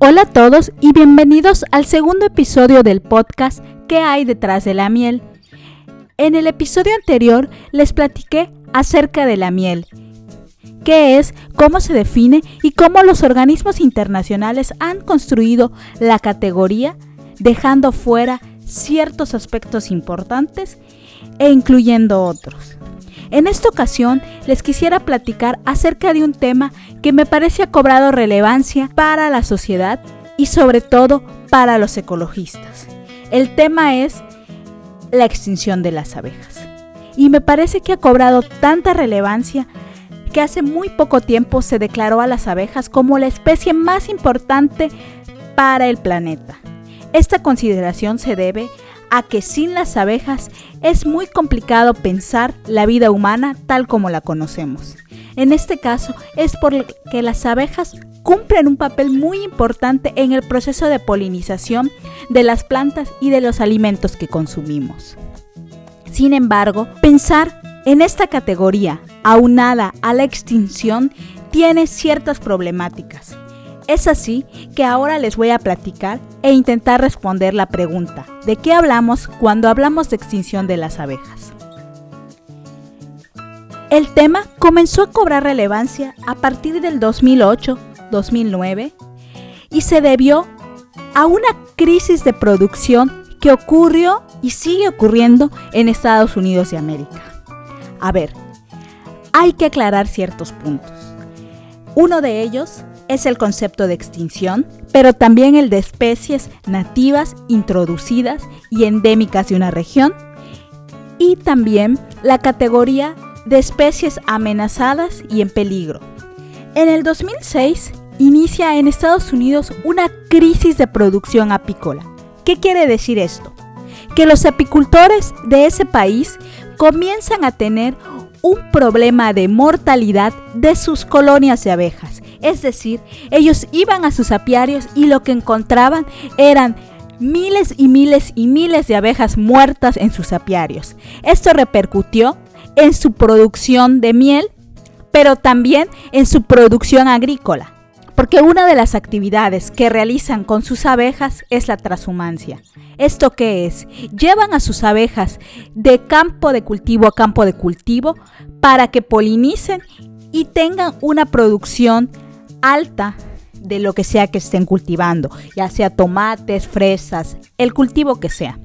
Hola a todos y bienvenidos al segundo episodio del podcast ¿Qué hay detrás de la miel? En el episodio anterior les platiqué acerca de la miel, qué es, cómo se define y cómo los organismos internacionales han construido la categoría dejando fuera ciertos aspectos importantes e incluyendo otros. En esta ocasión les quisiera platicar acerca de un tema que me parece ha cobrado relevancia para la sociedad y sobre todo para los ecologistas. El tema es la extinción de las abejas. Y me parece que ha cobrado tanta relevancia que hace muy poco tiempo se declaró a las abejas como la especie más importante para el planeta. Esta consideración se debe a que sin las abejas es muy complicado pensar la vida humana tal como la conocemos. En este caso es porque las abejas cumplen un papel muy importante en el proceso de polinización de las plantas y de los alimentos que consumimos. Sin embargo, pensar en esta categoría aunada a la extinción tiene ciertas problemáticas. Es así que ahora les voy a platicar e intentar responder la pregunta, ¿de qué hablamos cuando hablamos de extinción de las abejas? El tema comenzó a cobrar relevancia a partir del 2008-2009 y se debió a una crisis de producción que ocurrió y sigue ocurriendo en Estados Unidos de América. A ver, hay que aclarar ciertos puntos. Uno de ellos es el concepto de extinción, pero también el de especies nativas, introducidas y endémicas de una región, y también la categoría de especies amenazadas y en peligro. En el 2006 inicia en Estados Unidos una crisis de producción apícola. ¿Qué quiere decir esto? Que los apicultores de ese país comienzan a tener un problema de mortalidad de sus colonias de abejas es decir, ellos iban a sus apiarios y lo que encontraban eran miles y miles y miles de abejas muertas en sus apiarios. Esto repercutió en su producción de miel, pero también en su producción agrícola. Porque una de las actividades que realizan con sus abejas es la transhumancia. ¿Esto qué es? Llevan a sus abejas de campo de cultivo a campo de cultivo para que polinicen y tengan una producción alta de lo que sea que estén cultivando, ya sea tomates, fresas, el cultivo que sea.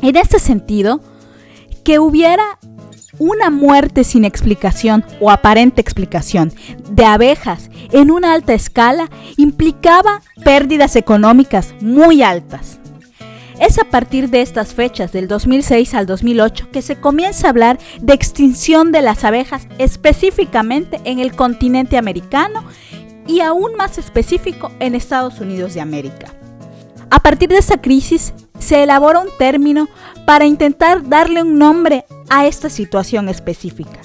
En este sentido, que hubiera una muerte sin explicación o aparente explicación de abejas en una alta escala implicaba pérdidas económicas muy altas. Es a partir de estas fechas, del 2006 al 2008, que se comienza a hablar de extinción de las abejas específicamente en el continente americano y aún más específico en Estados Unidos de América. A partir de esa crisis se elabora un término para intentar darle un nombre a esta situación específica.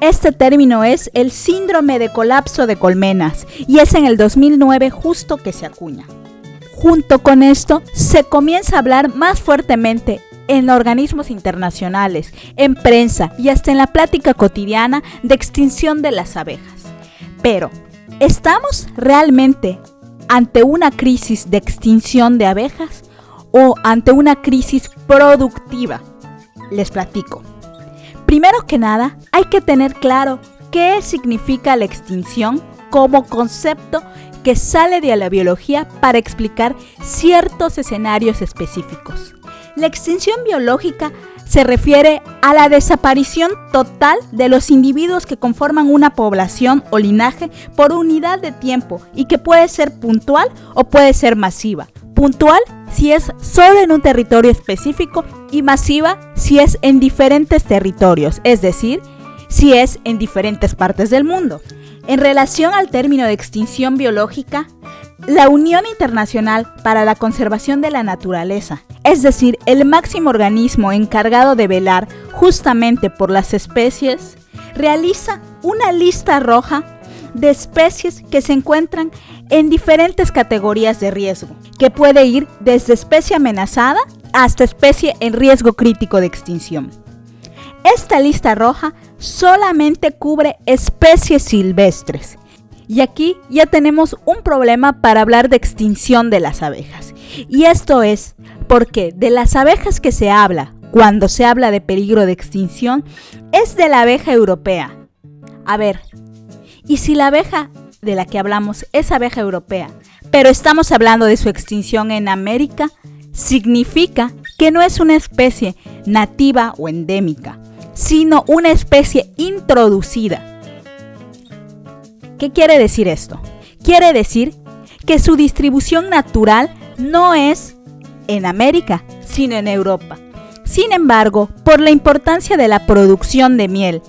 Este término es el síndrome de colapso de colmenas y es en el 2009 justo que se acuña. Junto con esto se comienza a hablar más fuertemente en organismos internacionales, en prensa y hasta en la plática cotidiana de extinción de las abejas. Pero, ¿Estamos realmente ante una crisis de extinción de abejas o ante una crisis productiva? Les platico. Primero que nada, hay que tener claro qué significa la extinción como concepto que sale de la biología para explicar ciertos escenarios específicos. La extinción biológica se refiere a la desaparición total de los individuos que conforman una población o linaje por unidad de tiempo y que puede ser puntual o puede ser masiva. Puntual si es solo en un territorio específico y masiva si es en diferentes territorios, es decir, si es en diferentes partes del mundo. En relación al término de extinción biológica, la Unión Internacional para la Conservación de la Naturaleza, es decir, el máximo organismo encargado de velar justamente por las especies, realiza una lista roja de especies que se encuentran en diferentes categorías de riesgo, que puede ir desde especie amenazada hasta especie en riesgo crítico de extinción. Esta lista roja solamente cubre especies silvestres Y aquí ya tenemos un problema para hablar de extinción de las abejas. Y esto es porque de las abejas que se habla cuando se habla de peligro de extinción es de la abeja europea. A ver, ¿y si la abeja de la que hablamos es abeja europea, pero estamos hablando de su extinción en América? Significa que no es una especie nativa o endémica, sino una especie introducida. ¿Qué quiere decir esto? Quiere decir que su distribución natural no es en América, sino en Europa. Sin embargo, por la importancia de la producción de miel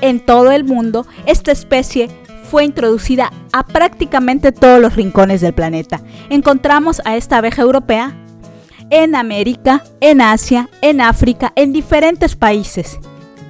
en todo el mundo, esta especie fue introducida a prácticamente todos los rincones del planeta. Encontramos a esta abeja europea en América, en Asia, en África, en diferentes países.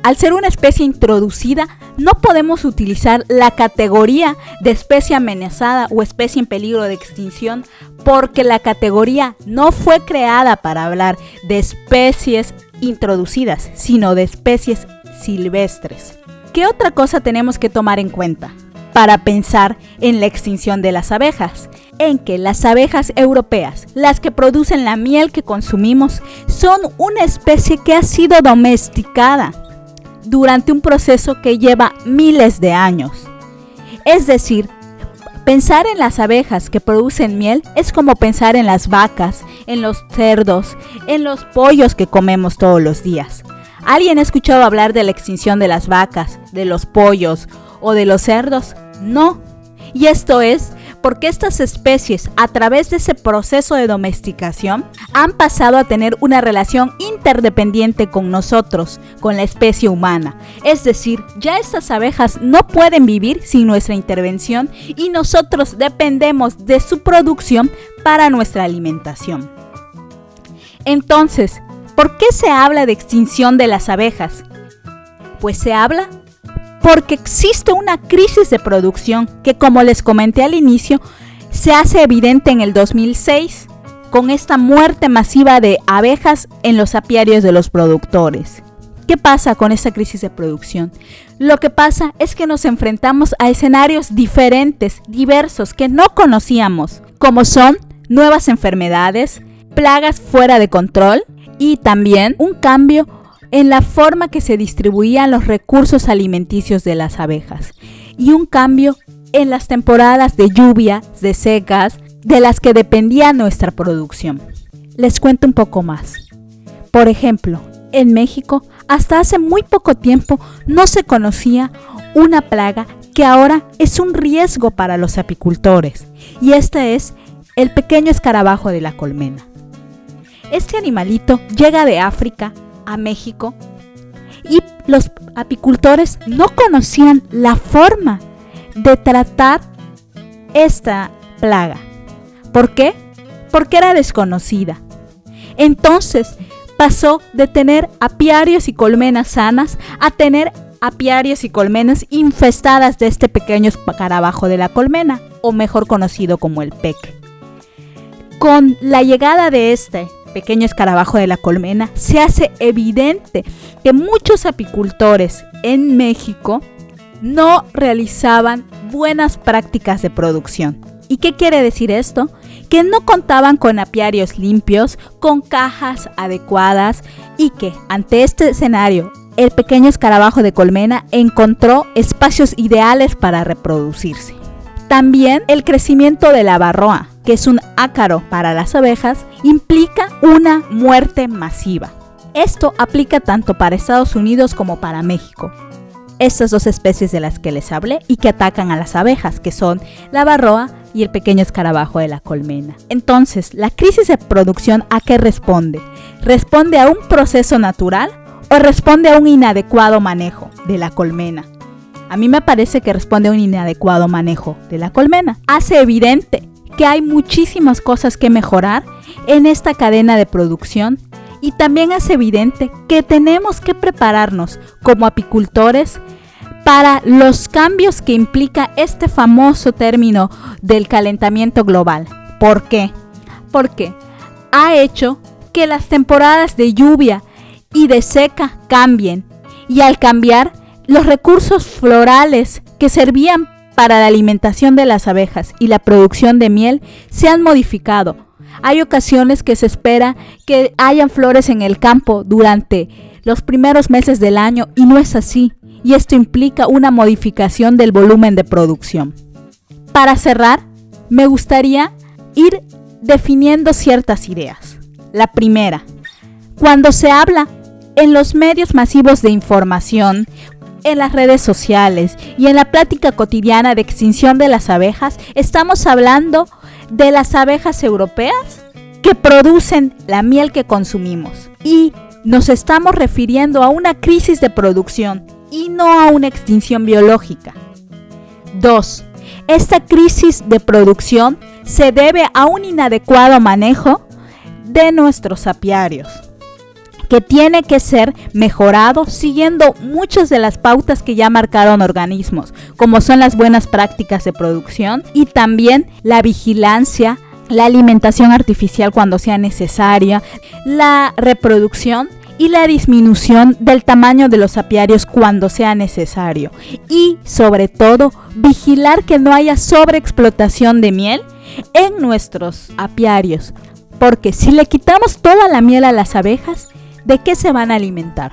Al ser una especie introducida, no podemos utilizar la categoría de especie amenazada o especie en peligro de extinción porque la categoría no fue creada para hablar de especies introducidas, sino de especies silvestres. ¿Qué otra cosa tenemos que tomar en cuenta para pensar en la extinción de las abejas? En que las abejas europeas, las que producen la miel que consumimos, son una especie que ha sido domesticada durante un proceso que lleva miles de años. Es decir, pensar en las abejas que producen miel es como pensar en las vacas, en los cerdos, en los pollos que comemos todos los días. ¿Alguien ha escuchado hablar de la extinción de las vacas, de los pollos o de los cerdos? No. Y esto es porque estas especies, a través de ese proceso de domesticación, han pasado a tener una relación interdependiente con nosotros, con la especie humana. Es decir, ya estas abejas no pueden vivir sin nuestra intervención y nosotros dependemos de su producción para nuestra alimentación. Entonces, ¿por qué se habla de extinción de las abejas? Pues se habla porque existe una crisis de producción que, como les comenté al inicio, se hace evidente en el 2006 con esta muerte masiva de abejas en los apiarios de los productores. ¿Qué pasa con esta crisis de producción? Lo que pasa es que nos enfrentamos a escenarios diferentes, diversos, que no conocíamos, como son nuevas enfermedades, plagas fuera de control y también un cambio en la forma que se distribuían los recursos alimenticios de las abejas y un cambio en las temporadas de lluvia, de secas, de las que dependía nuestra producción. Les cuento un poco más. Por ejemplo, en México, hasta hace muy poco tiempo no se conocía una plaga que ahora es un riesgo para los apicultores, y este es el pequeño escarabajo de la colmena. Este animalito llega de África a México y los apicultores no conocían la forma de tratar esta plaga. ¿Por qué? Porque era desconocida. Entonces pasó de tener apiarios y colmenas sanas a tener apiarios y colmenas infestadas de este pequeño escarabajo de la colmena, o mejor conocido como el PEC. Con la llegada de este pequeño escarabajo de la colmena, se hace evidente que muchos apicultores en México no realizaban buenas prácticas de producción. ¿Y qué quiere decir esto? Que no contaban con apiarios limpios, con cajas adecuadas y que ante este escenario el pequeño escarabajo de colmena encontró espacios ideales para reproducirse. También el crecimiento de la barroa, que es un ácaro para las abejas, implica una muerte masiva. Esto aplica tanto para Estados Unidos como para México. Estas dos especies de las que les hablé y que atacan a las abejas, que son la barroa y el pequeño escarabajo de la colmena. Entonces, ¿la crisis de producción a qué responde? ¿Responde a un proceso natural o responde a un inadecuado manejo de la colmena? A mí me parece que responde a un inadecuado manejo de la colmena. Hace evidente que hay muchísimas cosas que mejorar en esta cadena de producción y también es evidente que tenemos que prepararnos como apicultores para los cambios que implica este famoso término del calentamiento global. ¿Por qué? Porque ha hecho que las temporadas de lluvia y de seca cambien y al cambiar los recursos florales que servían para la alimentación de las abejas y la producción de miel se han modificado. Hay ocasiones que se espera que hayan flores en el campo durante los primeros meses del año y no es así, y esto implica una modificación del volumen de producción. Para cerrar, me gustaría ir definiendo ciertas ideas. La primera, cuando se habla en los medios masivos de información, en las redes sociales y en la plática cotidiana de extinción de las abejas, estamos hablando de las abejas europeas que producen la miel que consumimos. Y nos estamos refiriendo a una crisis de producción y no a una extinción biológica. 2. Esta crisis de producción se debe a un inadecuado manejo de nuestros apiarios que tiene que ser mejorado siguiendo muchas de las pautas que ya marcaron organismos, como son las buenas prácticas de producción y también la vigilancia, la alimentación artificial cuando sea necesaria, la reproducción y la disminución del tamaño de los apiarios cuando sea necesario. Y sobre todo, vigilar que no haya sobreexplotación de miel en nuestros apiarios. Porque si le quitamos toda la miel a las abejas, de qué se van a alimentar.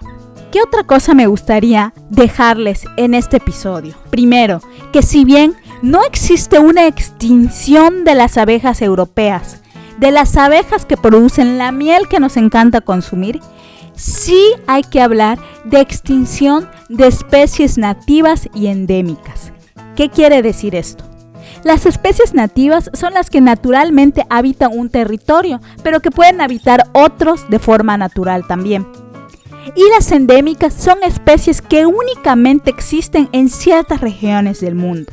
¿Qué otra cosa me gustaría dejarles en este episodio? Primero, que si bien no existe una extinción de las abejas europeas, de las abejas que producen la miel que nos encanta consumir, sí hay que hablar de extinción de especies nativas y endémicas. ¿Qué quiere decir esto? Las especies nativas son las que naturalmente habitan un territorio, pero que pueden habitar otros de forma natural también. Y las endémicas son especies que únicamente existen en ciertas regiones del mundo.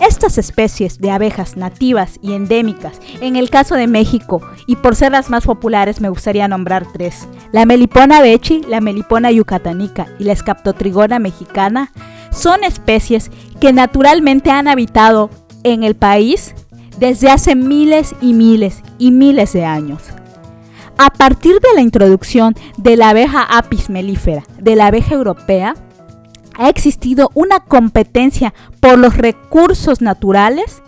Estas especies de abejas nativas y endémicas, en el caso de México, y por ser las más populares me gustaría nombrar tres, la melipona bechi, la melipona yucatanica y la escaptotrigona mexicana, son especies que naturalmente han habitado en el país desde hace miles y miles y miles de años. A partir de la introducción de la abeja apis mellifera, de la abeja europea, ha existido una competencia por los recursos naturales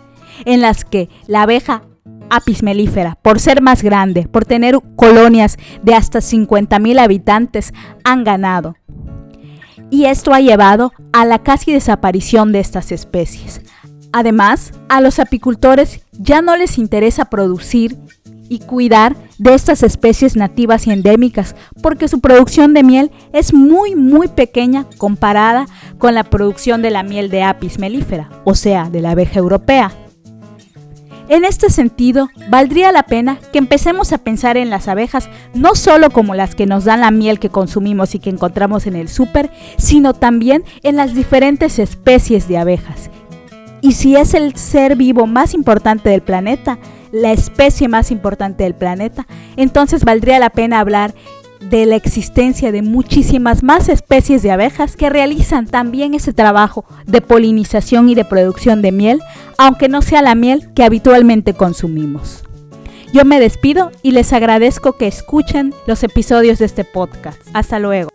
en las que la abeja apis mellifera, por ser más grande, por tener colonias de hasta 50.000 habitantes, han ganado. Y esto ha llevado a la casi desaparición de estas especies. Además, a los apicultores ya no les interesa producir y cuidar de estas especies nativas y endémicas porque su producción de miel es muy muy pequeña comparada con la producción de la miel de apis mellifera, o sea, de la abeja europea. En este sentido, valdría la pena que empecemos a pensar en las abejas no solo como las que nos dan la miel que consumimos y que encontramos en el súper, sino también en las diferentes especies de abejas y si es el ser vivo más importante del planeta, la especie más importante del planeta, entonces valdría la pena hablar de la existencia de muchísimas más especies de abejas que realizan también ese trabajo de polinización y de producción de miel, aunque no sea la miel que habitualmente consumimos. Yo me despido y les agradezco que escuchen los episodios de este podcast. Hasta luego.